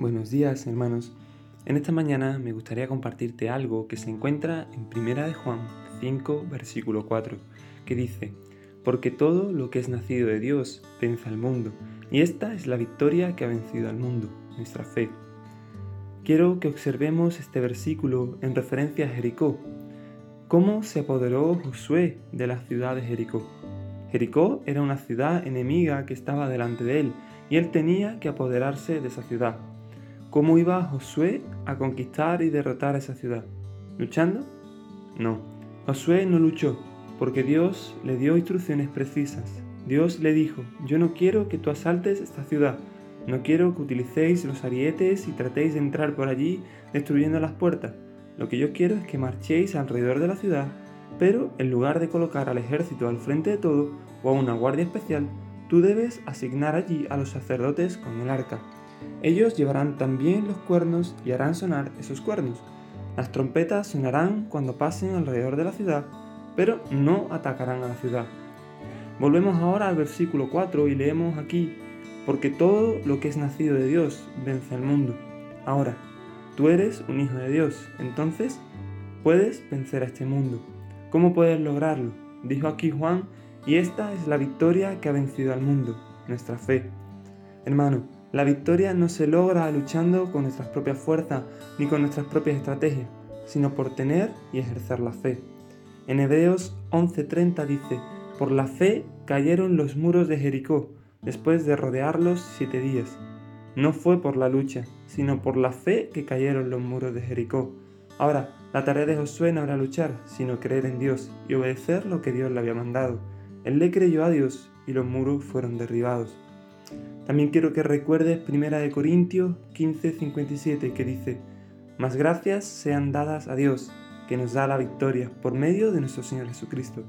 Buenos días, hermanos. En esta mañana me gustaría compartirte algo que se encuentra en Primera de Juan 5, versículo 4, que dice: Porque todo lo que es nacido de Dios vence al mundo, y esta es la victoria que ha vencido al mundo, nuestra fe. Quiero que observemos este versículo en referencia a Jericó. ¿Cómo se apoderó Josué de la ciudad de Jericó? Jericó era una ciudad enemiga que estaba delante de él, y él tenía que apoderarse de esa ciudad. ¿Cómo iba Josué a conquistar y derrotar esa ciudad? ¿Luchando? No. Josué no luchó, porque Dios le dio instrucciones precisas. Dios le dijo, yo no quiero que tú asaltes esta ciudad, no quiero que utilicéis los arietes y tratéis de entrar por allí destruyendo las puertas. Lo que yo quiero es que marchéis alrededor de la ciudad, pero en lugar de colocar al ejército al frente de todo o a una guardia especial, tú debes asignar allí a los sacerdotes con el arca ellos llevarán también los cuernos y harán sonar esos cuernos. Las trompetas sonarán cuando pasen alrededor de la ciudad, pero no atacarán a la ciudad. Volvemos ahora al versículo 4 y leemos aquí, porque todo lo que es nacido de Dios vence al mundo. Ahora, tú eres un hijo de Dios, entonces puedes vencer a este mundo. ¿Cómo puedes lograrlo? Dijo aquí Juan, y esta es la victoria que ha vencido al mundo, nuestra fe. Hermano, la victoria no se logra luchando con nuestras propias fuerzas ni con nuestras propias estrategias, sino por tener y ejercer la fe. En Hebreos 11:30 dice, por la fe cayeron los muros de Jericó después de rodearlos siete días. No fue por la lucha, sino por la fe que cayeron los muros de Jericó. Ahora, la tarea de Josué no era luchar, sino creer en Dios y obedecer lo que Dios le había mandado. Él le creyó a Dios y los muros fueron derribados. También quiero que recuerdes 1 Corintios 15:57 que dice, Más gracias sean dadas a Dios, que nos da la victoria por medio de nuestro Señor Jesucristo.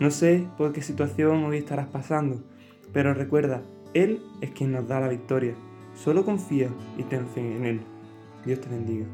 No sé por qué situación hoy estarás pasando, pero recuerda, Él es quien nos da la victoria. Solo confía y ten fe en Él. Dios te bendiga.